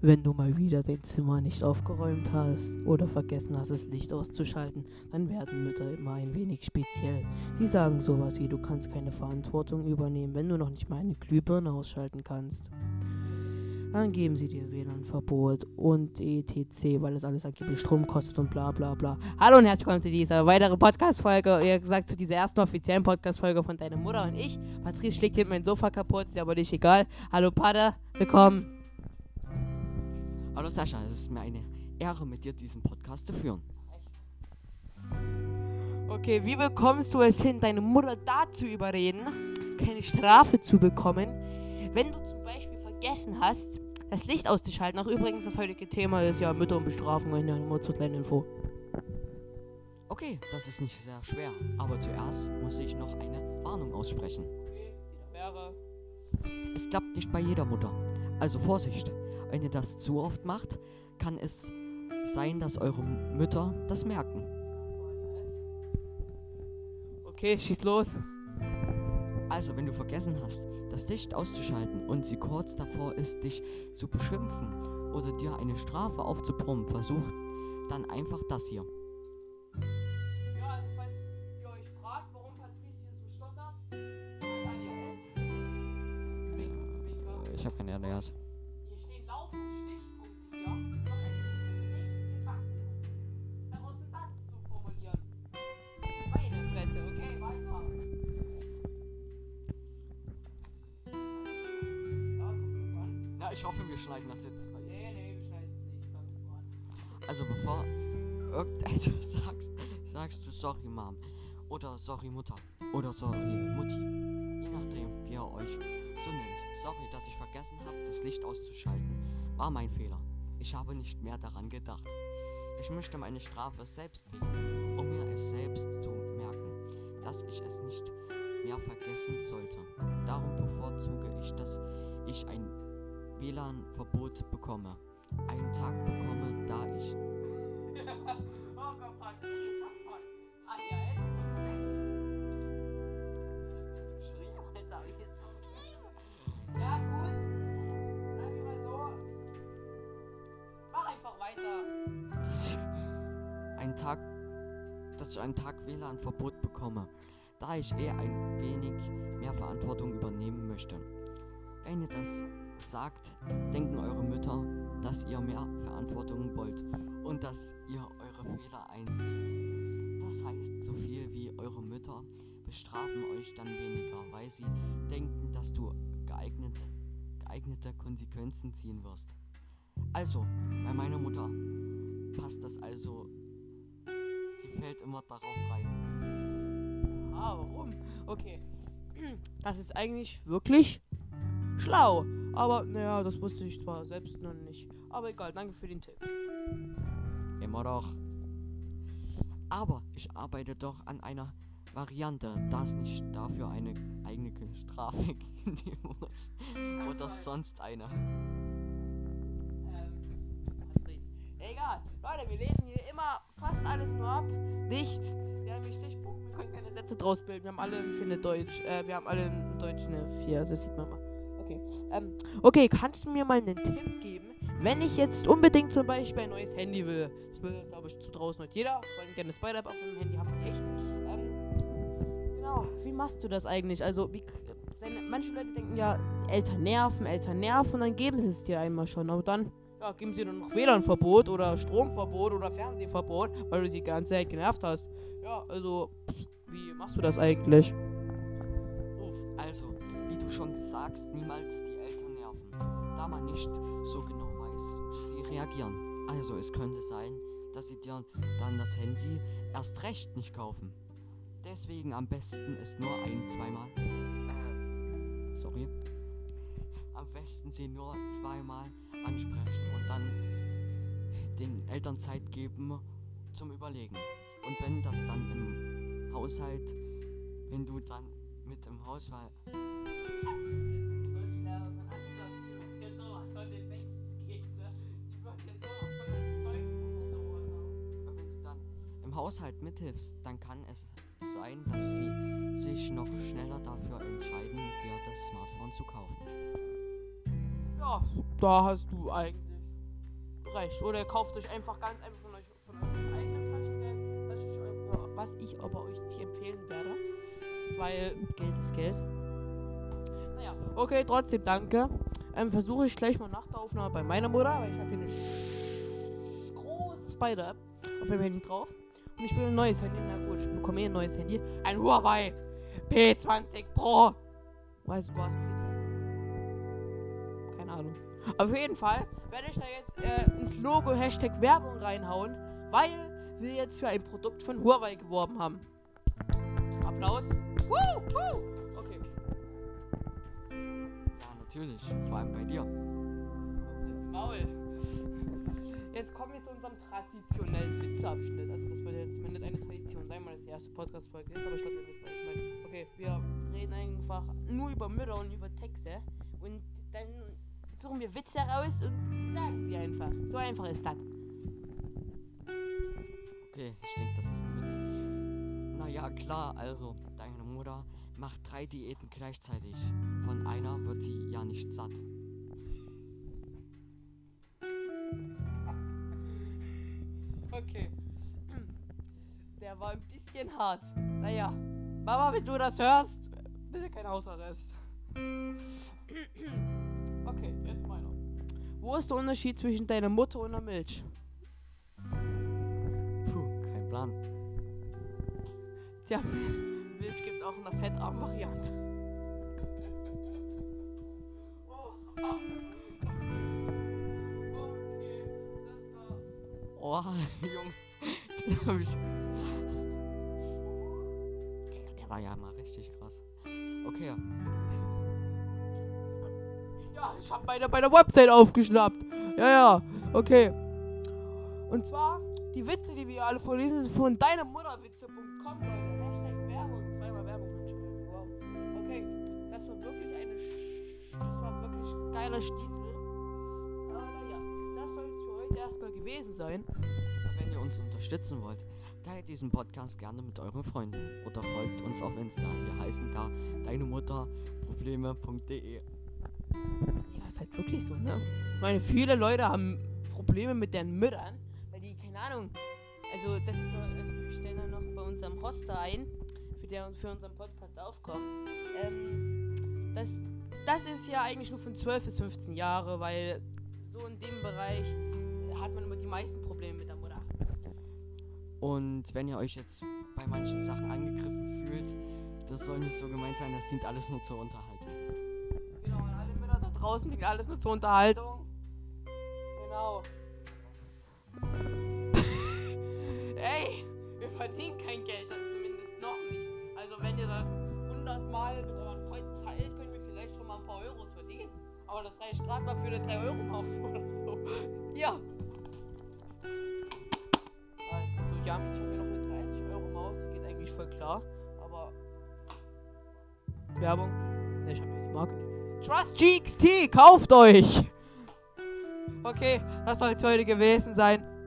Wenn du mal wieder dein Zimmer nicht aufgeräumt hast oder vergessen hast, das Licht auszuschalten, dann werden Mütter immer ein wenig speziell. Sie sagen sowas wie, du kannst keine Verantwortung übernehmen, wenn du noch nicht mal eine Glühbirne ausschalten kannst. Dann geben sie dir WLAN-Verbot und etc., weil es alles angeblich Strom kostet und bla bla bla. Hallo und herzlich willkommen zu dieser weiteren Podcast-Folge, eher gesagt zu dieser ersten offiziellen Podcast-Folge von deiner Mutter und ich. Patrice schlägt hier mein Sofa kaputt, ist aber nicht egal. Hallo Pater, willkommen. Hallo Sascha, es ist mir eine Ehre, mit dir diesen Podcast zu führen. Okay, wie bekommst du es hin, deine Mutter dazu überreden, keine Strafe zu bekommen, wenn du zum Beispiel vergessen hast, das Licht auszuschalten? Ach, übrigens, das heutige Thema ist ja Mütter und Bestrafungen, ja, nur zur kleinen Info. Okay, das ist nicht sehr schwer, aber zuerst muss ich noch eine Warnung aussprechen. Okay, wäre. Es klappt nicht bei jeder Mutter. Also Vorsicht, wenn ihr das zu oft macht, kann es sein, dass eure Mütter das merken. Okay, schieß los. Also, wenn du vergessen hast, das Licht auszuschalten und sie kurz davor ist, dich zu beschimpfen oder dir eine Strafe aufzubrummen, versucht dann einfach das hier. Ja, also falls ihr euch fragt, warum Patrice hier so stottert, ADHS. Ich habe keine ADHS. Ich hoffe, wir schneiden das jetzt. Nee, nee, wir schneiden es nicht. An. Also bevor irgendetwas sagst, sagst du sorry Mom oder sorry Mutter oder sorry Mutti. Je nachdem, wie ihr euch so nennt. Sorry, dass ich vergessen habe, das Licht auszuschalten. War mein Fehler. Ich habe nicht mehr daran gedacht. Ich möchte meine Strafe selbst wählen, um mir es selbst zu merken, dass ich es nicht mehr vergessen sollte. Darum bevorzuge ich, dass ich ein WLAN-Verbot bekomme. Einen Tag bekomme, da ich Oh einen Tag, dass ich einen Tag WLAN-Verbot bekomme, da ich eh ein wenig mehr Verantwortung übernehmen möchte. Wenn ihr das sagt, denken eure Mütter, dass ihr mehr Verantwortung wollt und dass ihr eure Fehler einseht. Das heißt, so viel wie eure Mütter bestrafen euch dann weniger, weil sie denken, dass du geeignet, geeignete Konsequenzen ziehen wirst. Also, bei meiner Mutter passt das also. Sie fällt immer darauf rein. Ah, warum? Okay. Das ist eigentlich wirklich schlau. Aber naja, das wusste ich zwar selbst noch nicht. Aber egal, danke für den Tipp. Immer doch. Aber ich arbeite doch an einer Variante, da es nicht dafür eine eigene Strafe geben muss. Oder sonst eine. Ähm. Egal. Leute, wir lesen hier immer fast alles nur ab. Nicht. Wir haben hier Stichpunkte, wir können keine Sätze draus bilden. Wir haben alle ein Finne Deutsch. Äh, wir haben alle in Deutsch eine 4. Das sieht man mal. Okay. Ähm, okay, kannst du mir mal einen Tipp geben? Wenn ich jetzt unbedingt zum Beispiel ein neues Handy will, das will, glaube ich, zu draußen nicht jeder, vor allem gerne Spider-App auf dem Handy haben echt. Ähm, genau, wie machst du das eigentlich? Also, wie, seine, manche Leute denken ja, Eltern nerven, Eltern nerven, dann geben sie es dir einmal schon. Aber dann ja, geben sie dir noch WLAN-Verbot oder Stromverbot oder Fernsehverbot, weil du sie die ganze Zeit genervt hast. Ja, also, wie machst du das eigentlich? Also, schon sagst, niemals die Eltern nerven, da man nicht so genau weiß, wie sie reagieren. Also, es könnte sein, dass sie dir dann das Handy erst recht nicht kaufen. Deswegen am besten ist nur ein, zweimal. Äh, sorry. Am besten sie nur zweimal ansprechen und dann den Eltern Zeit geben zum Überlegen. Und wenn das dann im Haushalt, wenn du dann mit im du dann im Haushalt mithilfst, dann kann es sein, dass sie sich noch schneller dafür entscheiden, dir das Smartphone zu kaufen. Ja, da hast du eigentlich reicht. Oder kauft euch einfach ganz einfach von euch von eurem eigenen Taschengeld, was ich aber euch nicht empfehlen werde. Weil Geld ist Geld. Naja, okay, trotzdem danke. Ähm, versuche ich gleich mal nach der Aufnahme bei meiner Mutter, weil ich habe hier eine sch- große Spider-App auf dem Handy drauf. Und ich will ein neues Handy. Na gut, ich bekomme eh ein neues Handy. Ein Huawei P20 Pro. Weißt du was? P30? Keine Ahnung. Auf jeden Fall werde ich da jetzt äh, ins Logo Hashtag Werbung reinhauen, weil wir jetzt für ein Produkt von Huawei geworben haben. Applaus. Woo, woo. Okay. Ja, natürlich. Vor allem bei dir. Ins Maul. Jetzt kommen wir zu unserem traditionellen Witzeabschnitt. Also das wird jetzt zumindest eine Tradition sein, weil das die erste Podcast-Folge ist, aber ich glaube, ihr wisst, was ich meine. Okay, wir reden einfach nur über Mütter und über Texte und dann suchen wir Witze raus und sagen sie einfach. So einfach ist das. Okay, ich denke, das ist ein Witz. Naja, klar, also, Mutter macht drei Diäten gleichzeitig. Von einer wird sie ja nicht satt. Okay. Der war ein bisschen hart. Naja, Mama, wenn du das hörst, bitte kein Hausarrest. Okay, jetzt meiner. Wo ist der Unterschied zwischen deiner Mutter und der Milch? Puh, kein Plan. Tja, auch in der fettarmen Variante. Oh. Oh, Junge. Den hab ich. Der, der war ja mal richtig krass. Okay, Ja, ich hab meine bei der Website aufgeschnappt. Ja, ja, okay. Und zwar, die Witze, die wir alle vorlesen, sind von deinemutterwitze.com, Leute. Geiler Stiesel. Aber das soll es für heute erstmal gewesen sein. wenn ihr uns unterstützen wollt, teilt diesen Podcast gerne mit euren Freunden oder folgt uns auf Insta. Wir heißen da deine Mutter probleme.de. Ja, ist halt wirklich so, ne? Ich meine, viele Leute haben Probleme mit deren Müttern, weil die, keine Ahnung, also das ist so, also wir stellen dann noch bei unserem Hoster ein, für der für unseren Podcast aufkommt. Ähm, das, das ist ja eigentlich nur von 12 bis 15 Jahre, weil so in dem Bereich hat man immer die meisten Probleme mit der Mutter. Und wenn ihr euch jetzt bei manchen Sachen angegriffen fühlt, das soll nicht so gemeint sein, das dient alles nur zur Unterhaltung. Genau, und alle Mütter da draußen, die alles nur zur Unterhaltung. Genau. Ey, wir verdienen kein Geld dann zumindest noch nicht. Also wenn ihr das 100 Mal mit Aber das reicht gerade mal für eine 3-Euro-Maus oder so. Ja. Nein, also ja, ich habe hier noch eine 30-Euro-Maus, die geht eigentlich voll klar. Aber Werbung? Ne, ich habe hier die Marke nicht. Trust GXT, kauft euch! Okay, das soll es heute gewesen sein.